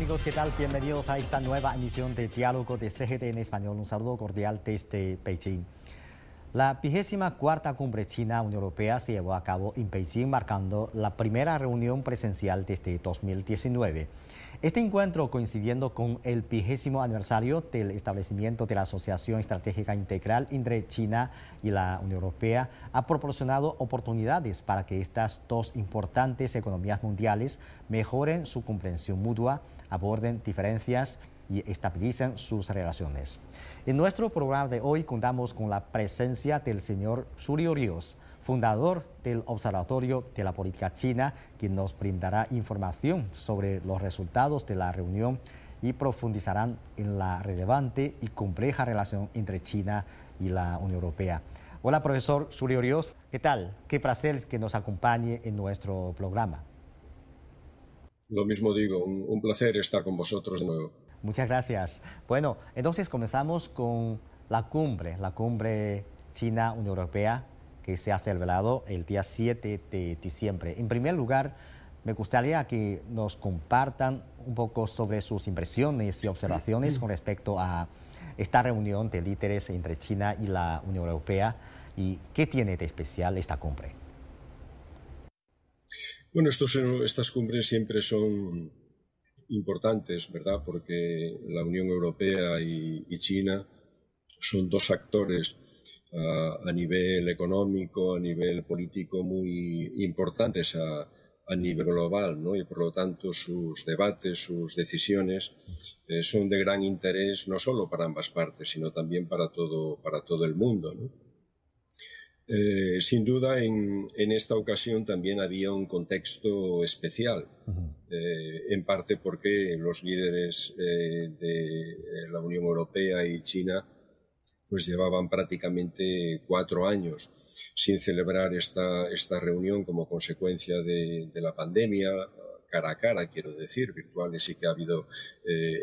Amigos, ¿qué tal? Bienvenidos a esta nueva emisión de Diálogo de CGT en Español. Un saludo cordial desde Beijing. La vigésima cuarta cumbre China-Unión Europea se llevó a cabo en Beijing, marcando la primera reunión presencial desde 2019. Este encuentro, coincidiendo con el vigésimo aniversario del establecimiento de la Asociación Estratégica Integral entre China y la Unión Europea, ha proporcionado oportunidades para que estas dos importantes economías mundiales mejoren su comprensión mutua, aborden diferencias y estabilicen sus relaciones. En nuestro programa de hoy contamos con la presencia del señor Julio Ríos, fundador del Observatorio de la Política China, quien nos brindará información sobre los resultados de la reunión y profundizarán en la relevante y compleja relación entre China y la Unión Europea. Hola, profesor Julio Ríos, ¿qué tal? Qué placer que nos acompañe en nuestro programa. Lo mismo digo, un, placer estar con vosotros de nuevo. Muchas gracias. Bueno, entonces comenzamos con la cumbre, la cumbre China-Unión Europea que se ha celebrado el día 7 de diciembre. En primer lugar, me gustaría que nos compartan un poco sobre sus impresiones y observaciones con respecto a esta reunión de líderes entre China y la Unión Europea y qué tiene de especial esta cumbre. Bueno, estos, estas cumbres siempre son importantes, ¿verdad? Porque la Unión Europea y, China son dos actores a, nivel económico, a nivel político muy importantes a, a nivel global, ¿no? Y por lo tanto sus debates, sus decisiones eh, son de gran interés no solo para ambas partes, sino también para todo, para todo el mundo, ¿no? Eh, sin duda, en, en, esta ocasión también había un contexto especial, uh -huh. eh, en parte porque los líderes eh, de la Unión Europea y China pues llevaban prácticamente cuatro años sin celebrar esta, esta reunión como consecuencia de, de, la pandemia, cara a cara, quiero decir, virtuales sí que ha habido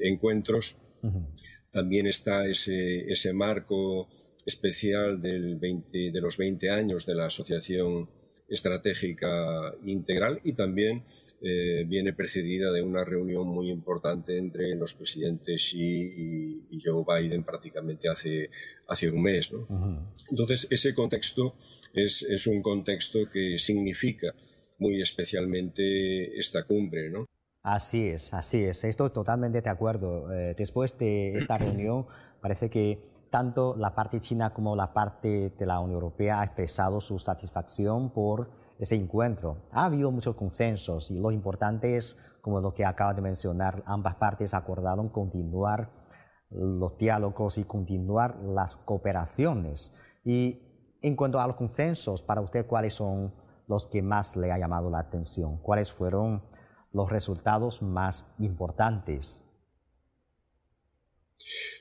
encuentros. Uh -huh. También está ese, ese marco especial del 20, de los 20 años de la Asociación estratégica integral y también eh, viene precedida de una reunión muy importante entre los presidentes Xi y, y Joe Biden prácticamente hace, hace un mes. ¿no? Uh -huh. Entonces, ese contexto es, es, un contexto que significa muy especialmente esta cumbre. ¿no? Así es, así es. Estoy totalmente de acuerdo. Eh, después de esta reunión, parece que tanto la parte china como la parte de la Unión Europea ha expresado su satisfacción por ese encuentro. Ha habido muchos consensos y lo importante es, como lo que acaba de mencionar, ambas partes acordaron continuar los diálogos y continuar las cooperaciones. Y en cuanto a los consensos, para usted, ¿cuáles son los que más le ha llamado la atención? ¿Cuáles fueron los resultados más importantes?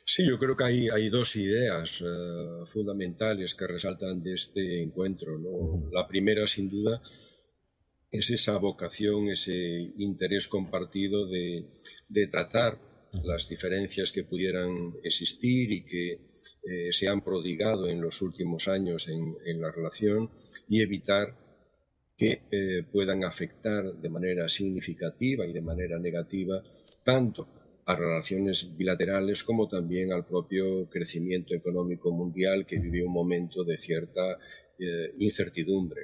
Sí, yo creo que hay, hay dos ideas uh, fundamentales que resaltan de este encuentro. La primera, sin duda, es esa vocación, ese interés compartido de, de tratar las diferencias que pudieran existir y que eh, se han prodigado en los últimos años en, en la relación y evitar que eh, puedan afectar de manera significativa y de manera negativa tanto a relaciones bilaterales como también al propio crecimiento económico mundial que vive un momento de cierta eh, incertidumbre.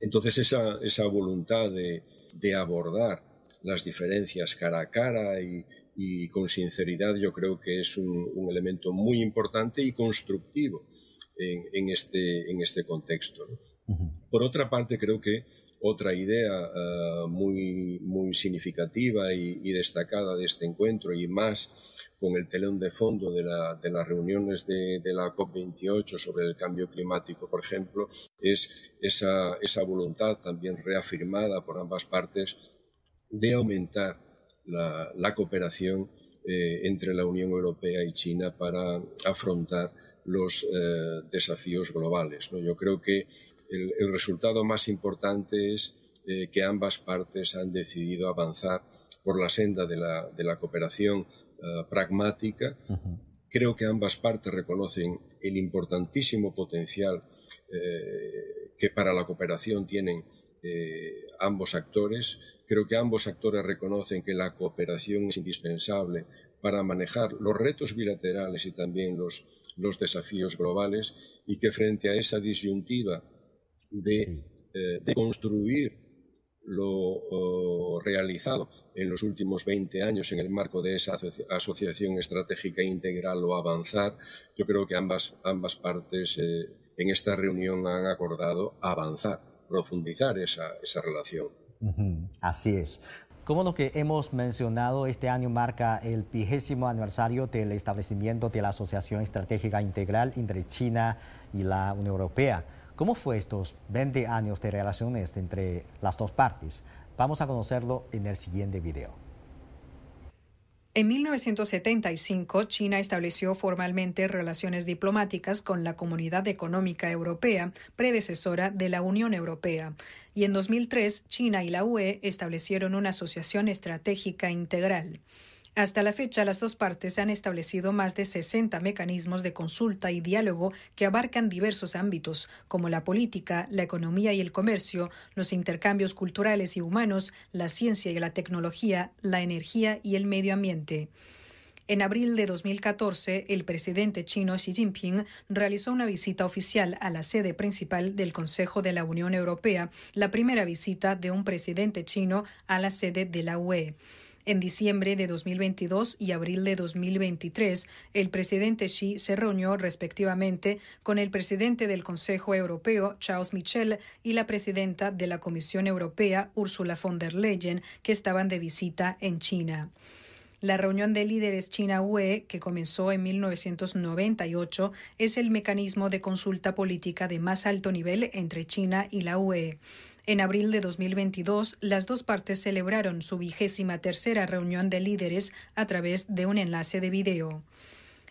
Entonces esa, esa voluntad de, de, abordar las diferencias cara a cara y, y, con sinceridad yo creo que es un, un elemento muy importante y constructivo en, en, este, en este contexto. ¿no? Por otra parte, creo que otra idea uh, muy, muy significativa y, destacada de este encuentro y más con el telón de fondo de, la, de las reuniones de, la COP28 sobre el cambio climático, por ejemplo, es esa, esa voluntad también reafirmada por ambas partes de aumentar la, la cooperación eh, entre la Unión Europea y China para afrontar los eh, desafíos globales. ¿no? Yo creo que el, el, resultado más importante es eh, que ambas partes han decidido avanzar por la senda de la, de la cooperación uh, pragmática. Uh -huh. Creo que ambas partes reconocen el importantísimo potencial eh, que para la cooperación tienen eh, ambos actores. Creo que ambos actores reconocen que la cooperación es indispensable para manejar los retos bilaterales y también los, los desafíos globales y que frente a esa disyuntiva de, eh, construir lo realizado en los últimos 20 años en el marco de esa asociación estratégica integral o avanzar, yo creo que ambas, ambas partes eh, en esta reunión han acordado avanzar, profundizar esa, esa relación. Así es. Como lo que hemos mencionado, este año marca el vigésimo aniversario del establecimiento de la Asociación Estratégica Integral entre China y la Unión Europea. ¿Cómo fue estos 20 años de relaciones entre las dos partes? Vamos a conocerlo en el siguiente video. En 1975, China estableció formalmente relaciones diplomáticas con la Comunidad Económica Europea, predecesora de la Unión Europea. Y en 2003, China y la UE establecieron una asociación estratégica integral. Hasta la fecha, las dos partes han establecido más de 60 mecanismos de consulta y diálogo que abarcan diversos ámbitos, como la política, la economía y el comercio, los intercambios culturales y humanos, la ciencia y la tecnología, la energía y el medio ambiente. En abril de 2014, el presidente chino Xi Jinping realizó una visita oficial a la sede principal del Consejo de la Unión Europea, la primera visita de un presidente chino a la sede de la UE. En diciembre de 2022 y abril de 2023, el presidente Xi se reunió respectivamente con el presidente del Consejo Europeo, Charles Michel, y la presidenta de la Comisión Europea, Ursula von der Leyen, que estaban de visita en China. La reunión de líderes China-UE, que comenzó en 1998, es el mecanismo de consulta política de más alto nivel entre China y la UE. En abril de 2022, las dos partes celebraron su vigésima tercera reunión de líderes a través de un enlace de video.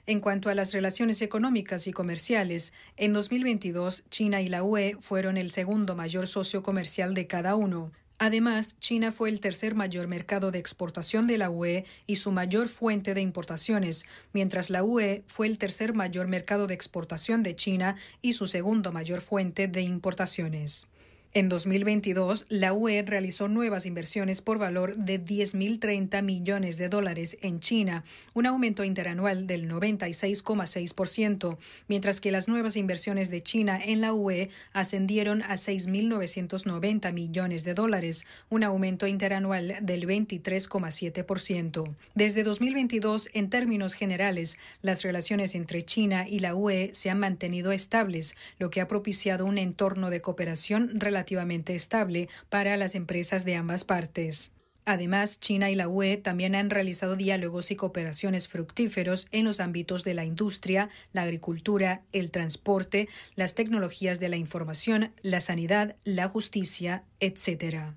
En cuanto a las relaciones económicas y comerciales, en 2022 China y la UE fueron el segundo mayor socio comercial de cada uno. Además, China fue el tercer mayor mercado de exportación de la UE y su mayor fuente de importaciones, mientras la UE fue el tercer mayor mercado de exportación de China y su segundo mayor fuente de importaciones. En 2022, la UE realizó nuevas inversiones por valor de 10.030 millones de dólares en China, un aumento interanual del 96,6%, mientras que las nuevas inversiones de China en la UE ascendieron a 6.990 millones de dólares, un aumento interanual del 23,7%. Desde 2022, en términos generales, las relaciones entre China y la UE se han mantenido estables, lo que ha propiciado un entorno de cooperación relativamente relativamente estable para las empresas de ambas partes. Además, China y la UE también han realizado diálogos y cooperaciones fructíferos en los ámbitos de la industria, la agricultura, el transporte, las tecnologías de la información, la sanidad, la justicia, etc.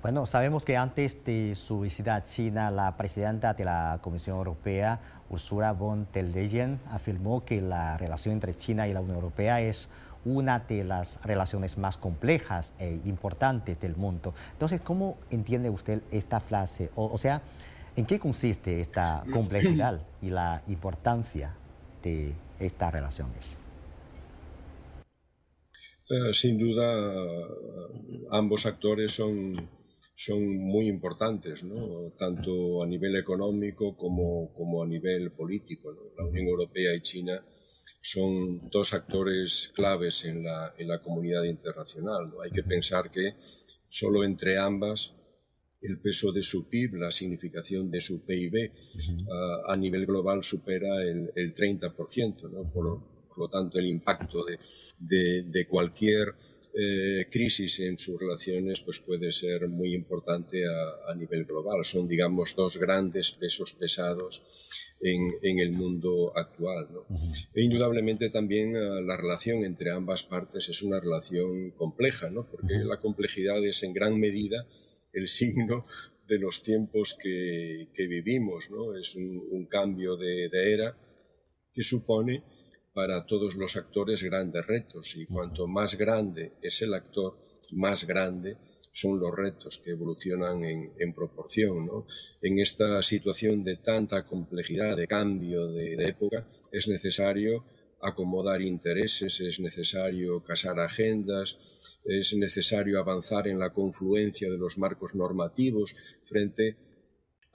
Bueno, sabemos que antes de su visita a China, la presidenta de la Comisión Europea, Ursula von der Leyen, afirmó que la relación entre China y la Unión Europea es una de las relaciones más complejas e importantes del mundo. Entonces, ¿cómo entiende usted esta frase? O, sea, ¿en qué consiste esta complejidad y la importancia de estas relaciones? Sin duda, ambos actores son, son muy importantes, tanto a nivel económico como, como a nivel político. La Unión Europea y China son dos actores claves en la, en la comunidad internacional. Hay que pensar que solo entre ambas el peso de su PIB, la significación de su PIB a nivel global supera el, el 30%. ¿no? Por, lo tanto, el impacto de, de, de cualquier eh, crisis en sus relaciones pues puede ser muy importante a, a nivel global. Son, digamos, dos grandes pesos pesados en, el mundo actual. E indudablemente también eh, la relación entre ambas partes es una relación compleja, ¿no? porque la complejidad es en gran medida el signo de los tiempos que, vivimos. ¿no? Es un, cambio de, de, era que supone para todos los actores grandes retos y cuanto más grande es el actor, más grande son los retos que evolucionan en, proporción. ¿no? En esta situación de tanta complejidad, de cambio de, época, es necesario acomodar intereses, es necesario casar agendas, es necesario avanzar en la confluencia de los marcos normativos frente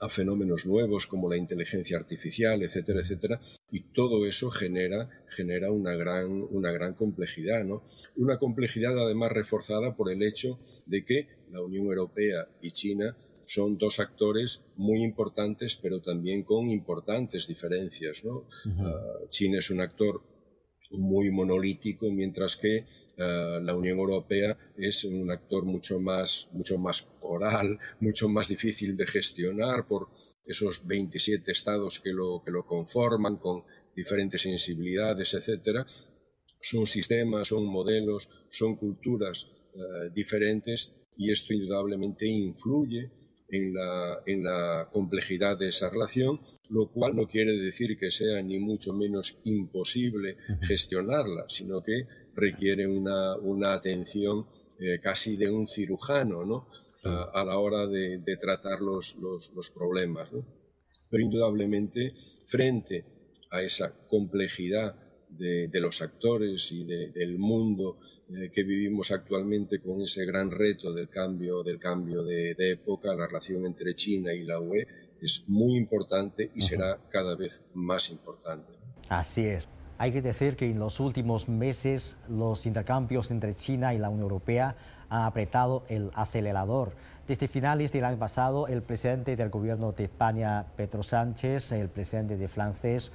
a fenómenos nuevos como la inteligencia artificial, etcétera, etcétera, y todo eso genera, genera una, gran, una gran complejidad, ¿no? Una complejidad además reforzada por el hecho de que la Unión Europea y China son dos actores muy importantes, pero también con importantes diferencias, ¿no? Ah, China es un actor muy monolítico, mientras que eh, la Unión Europea es un actor mucho más, mucho más coral, mucho más difícil de gestionar por esos 27 estados que lo, que lo conforman, con diferentes sensibilidades, etc. Son sistemas, son modelos, son culturas eh, diferentes y esto indudablemente influye en la, en la complejidad de esa relación, lo cual no quiere decir que sea ni mucho menos imposible gestionarla, sino que requiere una, una atención eh, casi de un cirujano ¿no? a, la hora de, de tratar los, los, los problemas. ¿no? Pero indudablemente, frente a esa complejidad de, de los actores y de, del mundo eh, que vivimos actualmente con ese gran reto del cambio, del cambio de, de, época, la relación entre China y la UE es muy importante y será cada vez más importante. Así es. Hay que decir que en los últimos meses los intercambios entre China y la Unión Europea han apretado el acelerador. Desde finales del año pasado, el presidente del gobierno de España, Pedro Sánchez, el presidente de francés,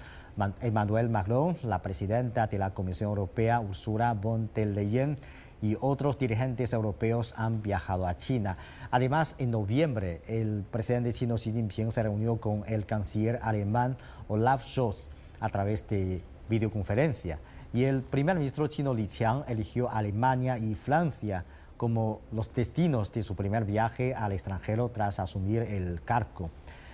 Emmanuel Macron, la presidenta de la Comisión Europea, Ursula von der Leyen, y otros dirigentes europeos han viajado a China. Además, en noviembre, el presidente chino Xi Jinping se reunió con el canciller alemán Olaf Scholz a través de videoconferencia. Y el primer ministro chino Li Qiang eligió Alemania y Francia como los destinos de su primer viaje al extranjero tras asumir el cargo.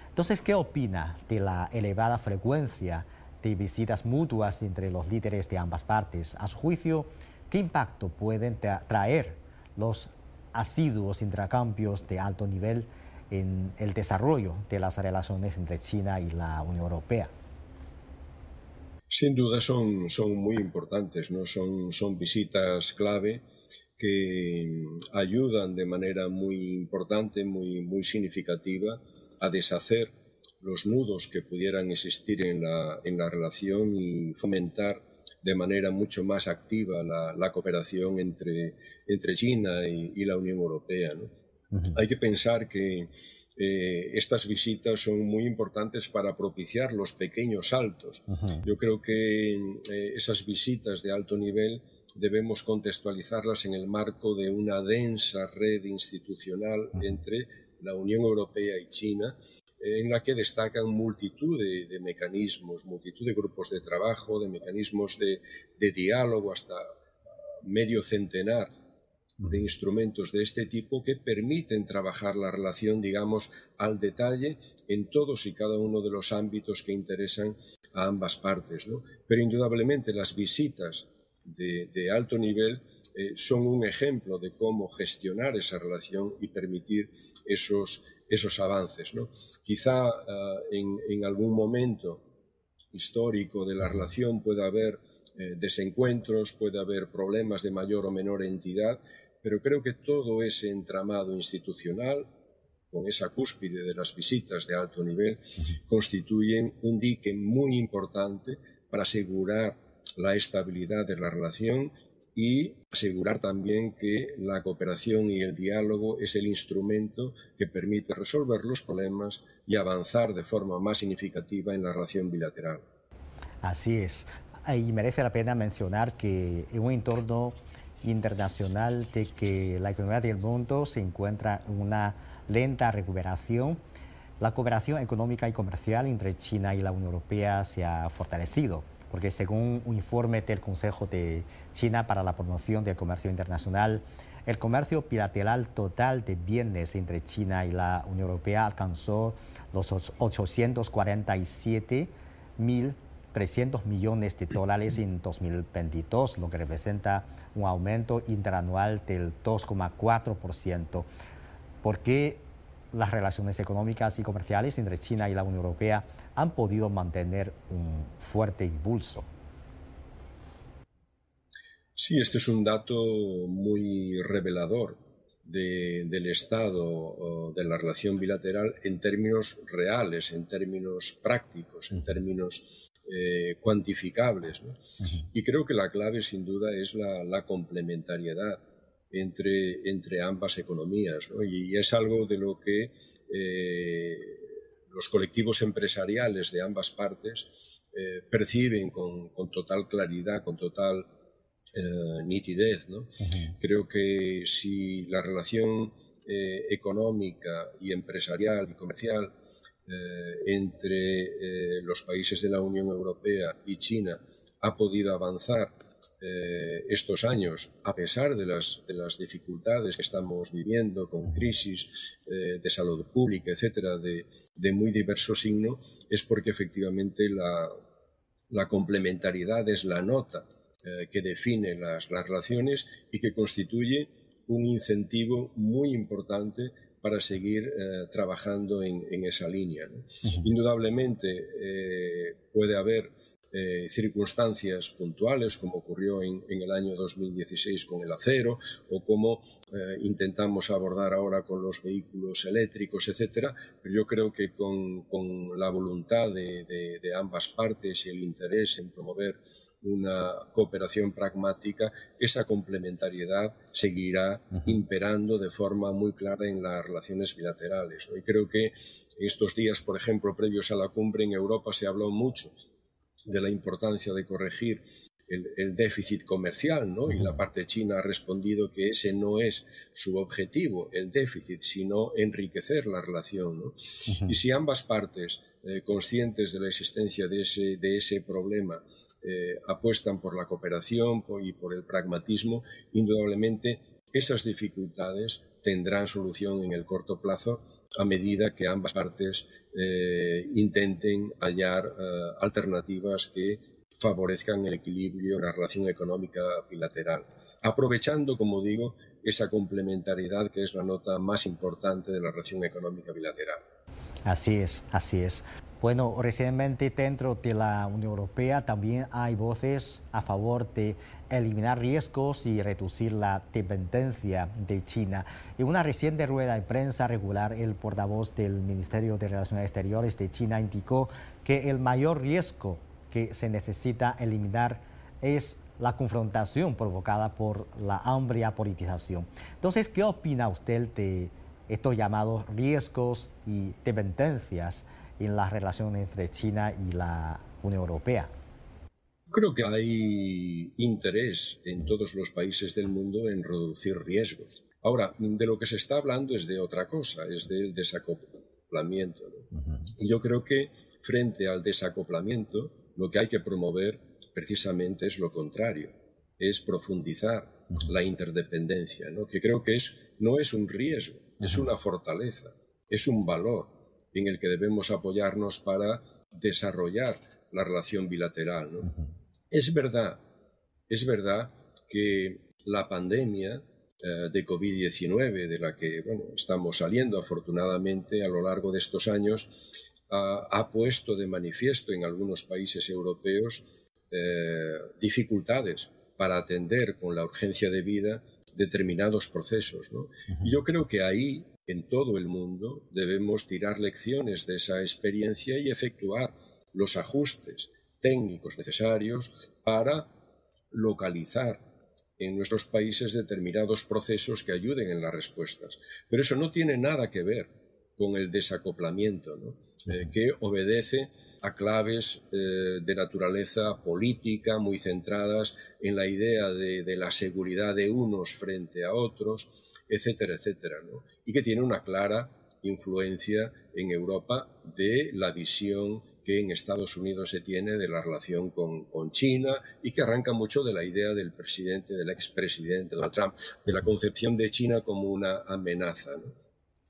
Entonces, ¿qué opina de la elevada frecuencia de visitas mutuas entre los líderes de ambas partes. A su juicio, ¿qué impacto pueden traer los asiduos intercambios de alto nivel en el desarrollo de las relaciones entre China y la Unión Europea? Sin duda son, son muy importantes, ¿no? son, son visitas clave que ayudan de manera muy importante, muy, muy significativa a deshacer los nudos que pudieran existir en la, en la relación y fomentar de manera mucho más activa la, la cooperación entre, entre China y, y, la Unión Europea. ¿no? Uh -huh. Hay que pensar que eh, estas visitas son muy importantes para propiciar los pequeños saltos. Uh -huh. Yo creo que eh, esas visitas de alto nivel debemos contextualizarlas en el marco de una densa red institucional uh -huh. entre la Unión Europea y China en la que destacan multitud de, de, mecanismos, multitud de grupos de trabajo, de mecanismos de, de diálogo, hasta medio centenar de instrumentos de este tipo que permiten trabajar la relación, digamos, al detalle en todos y cada uno de los ámbitos que interesan a ambas partes. ¿no? Pero indudablemente las visitas de, de alto nivel eh, son un ejemplo de cómo gestionar esa relación y permitir esos esos avances. ¿no? Quizá uh, en, algún momento histórico de la relación pueda haber eh, desencuentros, puede haber problemas de mayor o menor entidad, pero creo que todo ese entramado institucional, con esa cúspide de las visitas de alto nivel, constituyen un dique muy importante para asegurar la estabilidad de la relación y asegurar también que la cooperación y el diálogo es el instrumento que permite resolver los problemas y avanzar de forma más significativa en la relación bilateral. Así es. Y merece la pena mencionar que en un entorno internacional de que la economía del mundo se encuentra en una lenta recuperación, la cooperación económica y comercial entre China y la Unión Europea se ha fortalecido porque según un informe del Consejo de China para la promoción del comercio internacional, el comercio bilateral total de bienes entre China y la Unión Europea alcanzó los 847.300 millones de dólares en 2022, lo que representa un aumento interanual del 2,4%. ¿Por qué las relaciones económicas y comerciales entre China y la Unión Europea han podido mantener un fuerte impulso. Sí, este es un dato muy revelador del estado de la relación bilateral en términos reales, en términos prácticos, en términos eh, cuantificables. Y creo que la clave, sin duda, es la, complementariedad entre, entre, ambas economías. Y, es algo de lo que eh, los colectivos empresariales de ambas partes eh, perciben con, con, total claridad, con total eh, nitidez. ¿no? Creo que si la relación económica y empresarial y comercial entre los países de la Unión Europea y China ha podido avanzar estos años, a pesar de las, de las, dificultades que estamos viviendo con crisis de salud pública, etcétera, de, de, muy diverso signo, es porque efectivamente la, la complementariedad es la nota eh, que define las, relaciones y que constituye un incentivo muy importante para seguir eh, trabajando en, esa línea. Indudablemente eh, puede haber circunstancias puntuales, como ocurrió en, el año 2016 con el acero, o como intentamos abordar ahora con los vehículos eléctricos, etcétera. Pero yo creo que con, la voluntad de, de ambas partes y el interés en promover una cooperación pragmática, esa complementariedad seguirá imperando de forma muy clara en las relaciones bilaterales. Y creo que estos días, por ejemplo, previos a la cumbre en Europa, se habló mucho de la importancia de corregir el, déficit comercial, ¿no? Y la parte china ha respondido que ese no es su objetivo, el déficit, sino enriquecer la relación, ¿no? Y si ambas partes, eh, conscientes de la existencia de ese, de ese problema, eh, apuestan por la cooperación y por el pragmatismo, indudablemente esas dificultades tendrán solución en el corto plazo a medida que ambas partes eh, intenten hallar alternativas que favorezcan el equilibrio en la relación económica bilateral, aprovechando, como digo, esa complementariedad que es la nota más importante de la relación económica bilateral. Así es, así es. Bueno, recientemente dentro de la Unión Europea también hay voces a favor de eliminar riesgos y reducir la dependencia de China. En una reciente rueda de prensa regular, el portavoz del Ministerio de Relaciones Exteriores de China indicó que el mayor riesgo que se necesita eliminar es la confrontación provocada por la amplia politización. Entonces, ¿qué opina usted de estos llamados riesgos y dependencias en las relaciones entre China y la Unión Europea? Creo que hay interés en todos los países del mundo en reducir riesgos. Ahora, de lo que se está hablando es de otra cosa, es del desacoplamiento. Y yo creo que frente al desacoplamiento, lo que hay que promover precisamente es lo contrario, es profundizar la interdependencia, que creo que es, no es un riesgo, es una fortaleza, es un valor en el que debemos apoyarnos para desarrollar la relación bilateral. Es verdad, es verdad que la pandemia eh, de COVID-19, de la que estamos saliendo afortunadamente a lo largo de estos años, ha, puesto de manifiesto en algunos países europeos eh, dificultades para atender con la urgencia de vida determinados procesos. Y yo creo que ahí, en todo el mundo, debemos tirar lecciones de esa experiencia y efectuar los ajustes técnicos necesarios para localizar en nuestros países determinados procesos que ayuden en las respuestas. Pero eso no tiene nada que ver con el desacoplamiento, eh, que obedece a claves eh, de naturaleza política muy centradas en la idea de, la seguridad de unos frente a otros, etcétera, etcétera, y que tiene una clara influencia en Europa de la visión que en Estados Unidos se tiene de la relación con, con, China y que arranca mucho de la idea del presidente, del expresidente Donald Trump, de la concepción de China como una amenaza. ¿no?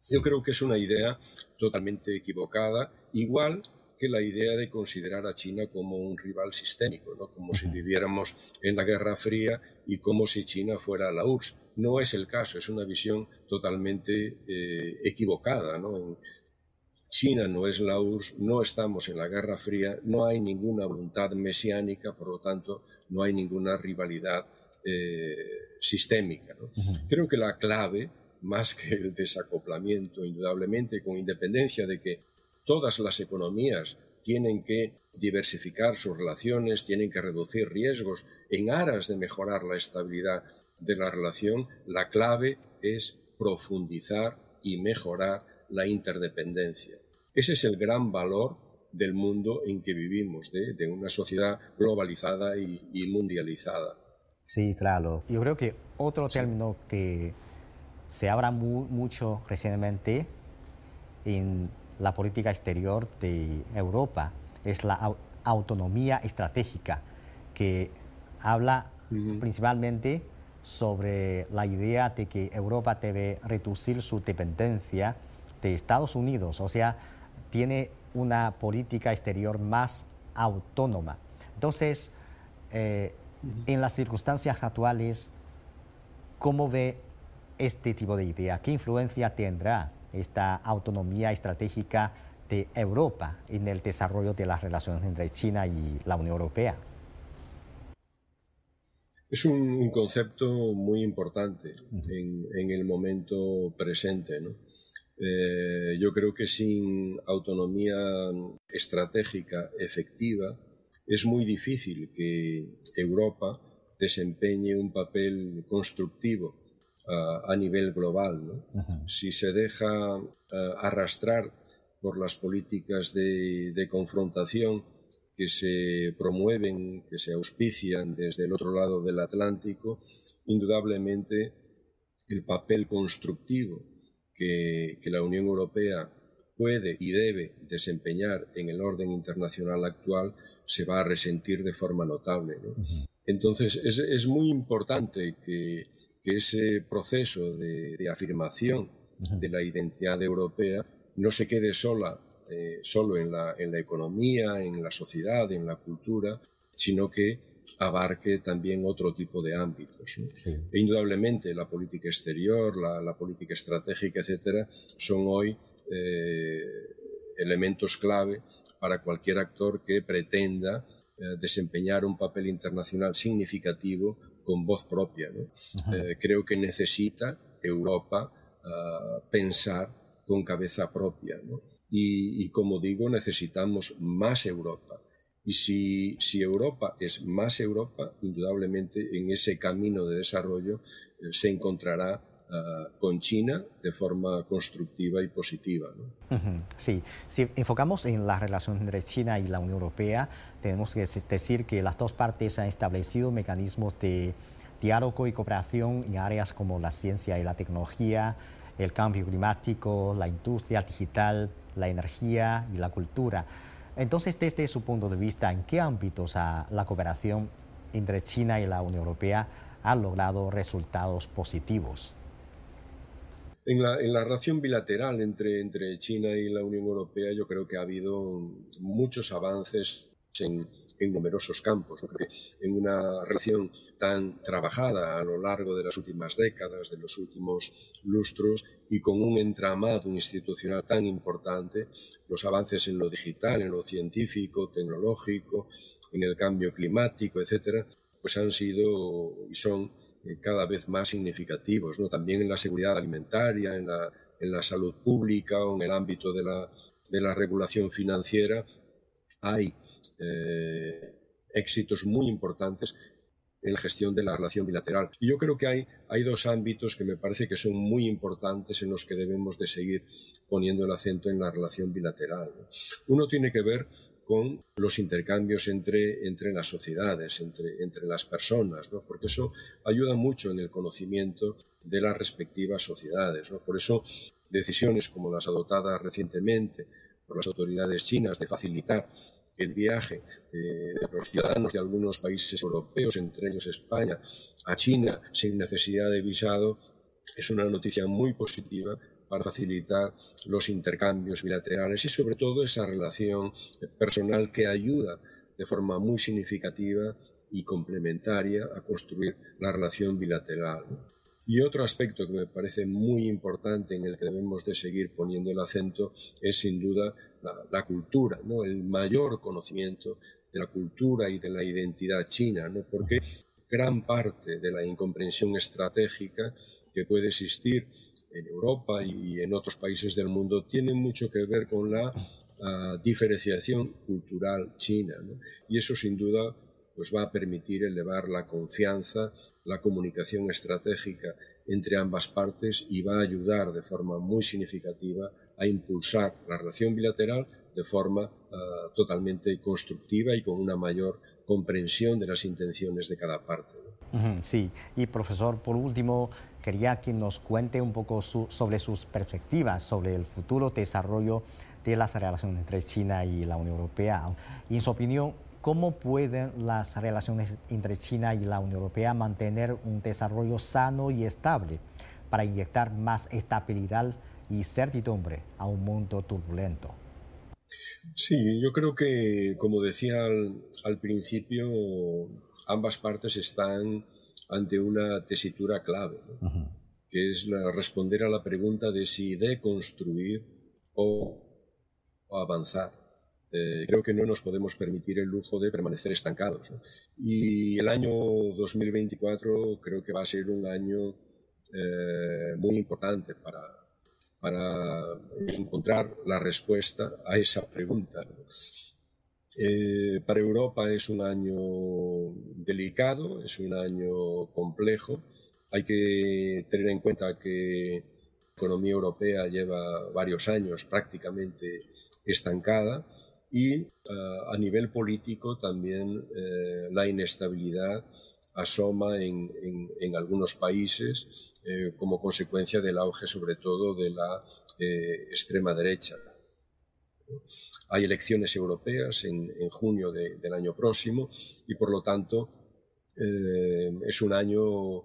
Yo creo que es una idea totalmente equivocada, igual que la idea de considerar a China como un rival sistémico, ¿no? como si viviéramos en la Guerra Fría y como si China fuera la URSS. No es el caso, es una visión totalmente eh, equivocada. ¿no? China no es la URSS, no estamos en la Guerra Fría, no hay ninguna voluntad mesiánica, por lo tanto, no hay ninguna rivalidad eh, sistémica. Creo que la clave, más que el desacoplamiento, indudablemente, con independencia de que todas las economías tienen que diversificar sus relaciones, tienen que reducir riesgos en aras de mejorar la estabilidad de la relación, la clave es profundizar y mejorar la interdependencia. Ese es el gran valor del mundo en que vivimos, de, una sociedad globalizada y, mundializada. Sí, claro. Yo creo que otro término que se habla mucho recientemente en la política exterior de Europa es la autonomía estratégica, que habla principalmente sobre la idea de que Europa debe reducir su dependencia de Estados Unidos, o sea, tiene una política exterior más autónoma. Entonces, eh, en las circunstancias actuales, ¿cómo ve este tipo de idea? ¿Qué influencia tendrá esta autonomía estratégica de Europa en el desarrollo de las relaciones entre China y la Unión Europea? Es un, concepto muy importante en, el momento presente. Eh, yo creo que sin autonomía estratégica efectiva es muy difícil que Europa desempeñe un papel constructivo a nivel global. Si se deja eh, arrastrar por las políticas de confrontación, que se promueven, que se auspician desde el otro lado del Atlántico, indudablemente el papel constructivo que, la Unión Europea puede y debe desempeñar en el orden internacional actual se va a resentir de forma notable. Entonces, es, muy importante que, ese proceso de, de afirmación de la identidad europea no se quede sola eh, solo en la, en la economía, en la sociedad, en la cultura, sino que abarque también otro tipo de ámbitos. E indudablemente la política exterior, la, política estratégica, etcétera, son hoy eh, elementos clave para cualquier actor que pretenda eh, desempeñar un papel internacional significativo con voz propia. creo que necesita Europa ah, pensar con cabeza propia. ¿no? Y, como digo, necesitamos más Europa. Y si, Europa es más Europa, indudablemente en ese camino de desarrollo eh, se encontrará ah, con China de forma constructiva y positiva. Sí, si enfocamos en la relación entre China y la Unión Europea, tenemos que decir que las dos partes han establecido mecanismos de diálogo y cooperación en áreas como la ciencia y la tecnología, el cambio climático, la industria digital, la energía y la cultura. Entonces, desde su punto de vista, ¿en qué ámbitos la cooperación entre China y la Unión Europea ha logrado resultados positivos? En la, relación bilateral entre, entre China y la Unión Europea yo creo que ha habido muchos avances en, en numerosos campos. Porque en una relación tan trabajada a lo largo de las últimas décadas, de los últimos lustros, y con un entramado institucional tan importante, los avances en lo digital, en lo científico, tecnológico, en el cambio climático, etcétera, pues han sido y son eh, cada vez más significativos, ¿no? También en la seguridad alimentaria, en la, en la salud pública o en el ámbito de la, de la regulación financiera, hay eh, éxitos muy importantes en la gestión de la relación bilateral. Y yo creo que hay, hay dos ámbitos que me parece que son muy importantes en los que debemos de seguir poniendo el acento en la relación bilateral. Uno tiene que ver con los intercambios entre, entre las sociedades, entre, entre las personas, ¿no? porque eso ayuda mucho en el conocimiento de las respectivas sociedades. ¿no? Por eso, decisiones como las adoptadas recientemente por las autoridades chinas de facilitar el viaje de los ciudadanos de algunos países europeos, entre ellos España, a China sin necesidad de visado, es una noticia muy positiva para facilitar los intercambios bilaterales y sobre todo esa relación personal que ayuda de forma muy significativa y complementaria a construir la relación bilateral. Y otro aspecto que me parece muy importante en el que debemos de seguir poniendo el acento es sin duda la, cultura, ¿no? el mayor conocimiento de la cultura y de la identidad china, ¿no? porque gran parte de la incomprensión estratégica que puede existir en Europa y en otros países del mundo tiene mucho que ver con la ah, diferenciación cultural china. Y eso sin duda pues va a permitir elevar la confianza, la comunicación estratégica entre ambas partes y va a ayudar de forma muy significativa a impulsar la relación bilateral de forma ah, totalmente constructiva y con una mayor comprensión de las intenciones de cada parte. Sí, y profesor, por último, quería que nos cuente un poco sobre sus perspectivas sobre el futuro desarrollo de las relaciones entre China y la Unión Europea. Y en su opinión, ¿cómo pueden las relaciones entre China y la Unión Europea mantener un desarrollo sano y estable para inyectar más estabilidad y certidumbre a un mundo turbulento? Sí, yo creo que, como decía al, principio, ambas partes están ante una tesitura clave, que es responder a la pregunta de si deconstruir o, o avanzar. Eh, creo que no nos podemos permitir el lujo de permanecer estancados. Y el año 2024 creo que va a ser un año eh, muy importante para, para encontrar la respuesta a esa pregunta. Eh, para Europa es un año delicado, es un año complejo. Hay que tener en cuenta que la economía europea lleva varios años prácticamente estancada y eh, a nivel político también eh, la inestabilidad asoma en, en algunos países eh, como consecuencia del auge sobre todo de la eh, extrema derecha. Hay elecciones europeas en, junio del año próximo y por lo tanto es un año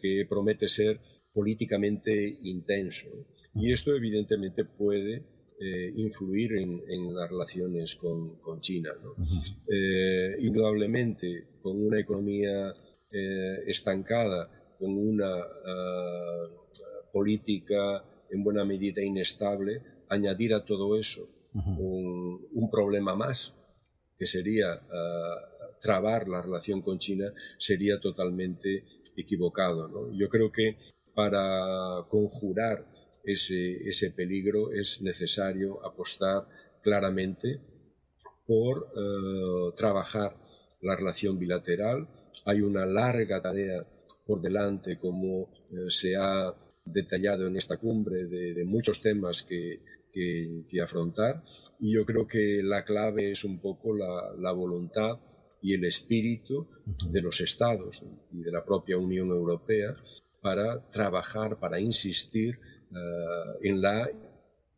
que promete ser políticamente intenso y esto evidentemente puede influir en, las relaciones con, China. indudablemente, con una economía estancada con una eh, política en buena medida inestable, añadir a todo eso un, problema más, que sería eh, trabar la relación con China, sería totalmente equivocado. Yo creo que para conjurar ese, ese peligro es necesario apostar claramente por eh, trabajar la relación bilateral. Hay una larga tarea por delante, como eh, se ha detallado en esta cumbre, de, muchos temas que, que, afrontar. Y yo creo que la clave es un poco la, voluntad y el espíritu de los estados y de la propia Unión Europea para trabajar, para insistir eh, en la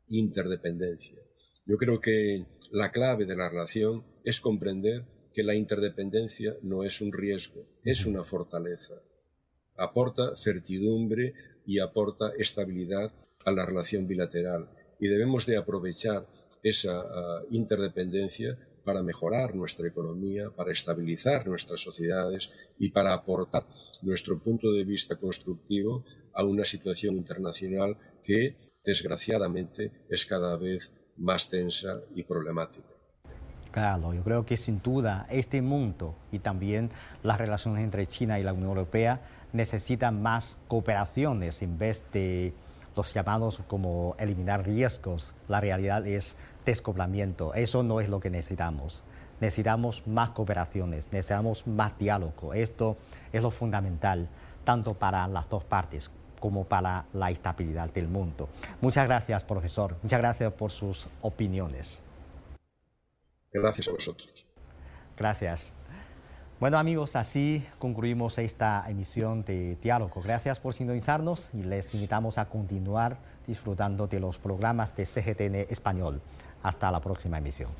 interdependencia. Yo creo que la clave de la relación es comprender que la interdependencia no es un riesgo, es una fortaleza aporta certidumbre y aporta estabilidad a la relación bilateral. Y debemos de aprovechar esa ah, interdependencia para mejorar nuestra economía, para estabilizar nuestras sociedades y para aportar nuestro punto de vista constructivo a una situación internacional que, desgraciadamente, es cada vez más tensa y problemática. Claro, yo creo que sin duda este mundo y también las relaciones entre China y la Unión Europea necesitan más cooperaciones en vez de los llamados como eliminar riesgos. La realidad es descoplamiento. Eso no es lo que necesitamos. Necesitamos más cooperaciones, necesitamos más diálogo. Esto es lo fundamental, tanto para las dos partes como para la estabilidad del mundo. Muchas gracias, profesor. Muchas gracias por sus opiniones. Gracias a vosotros. Gracias. Bueno amigos, así concluimos esta emisión de Diálogo. Gracias por sintonizarnos y les invitamos a continuar disfrutando de los programas de CGTN Español. Hasta la próxima emisión.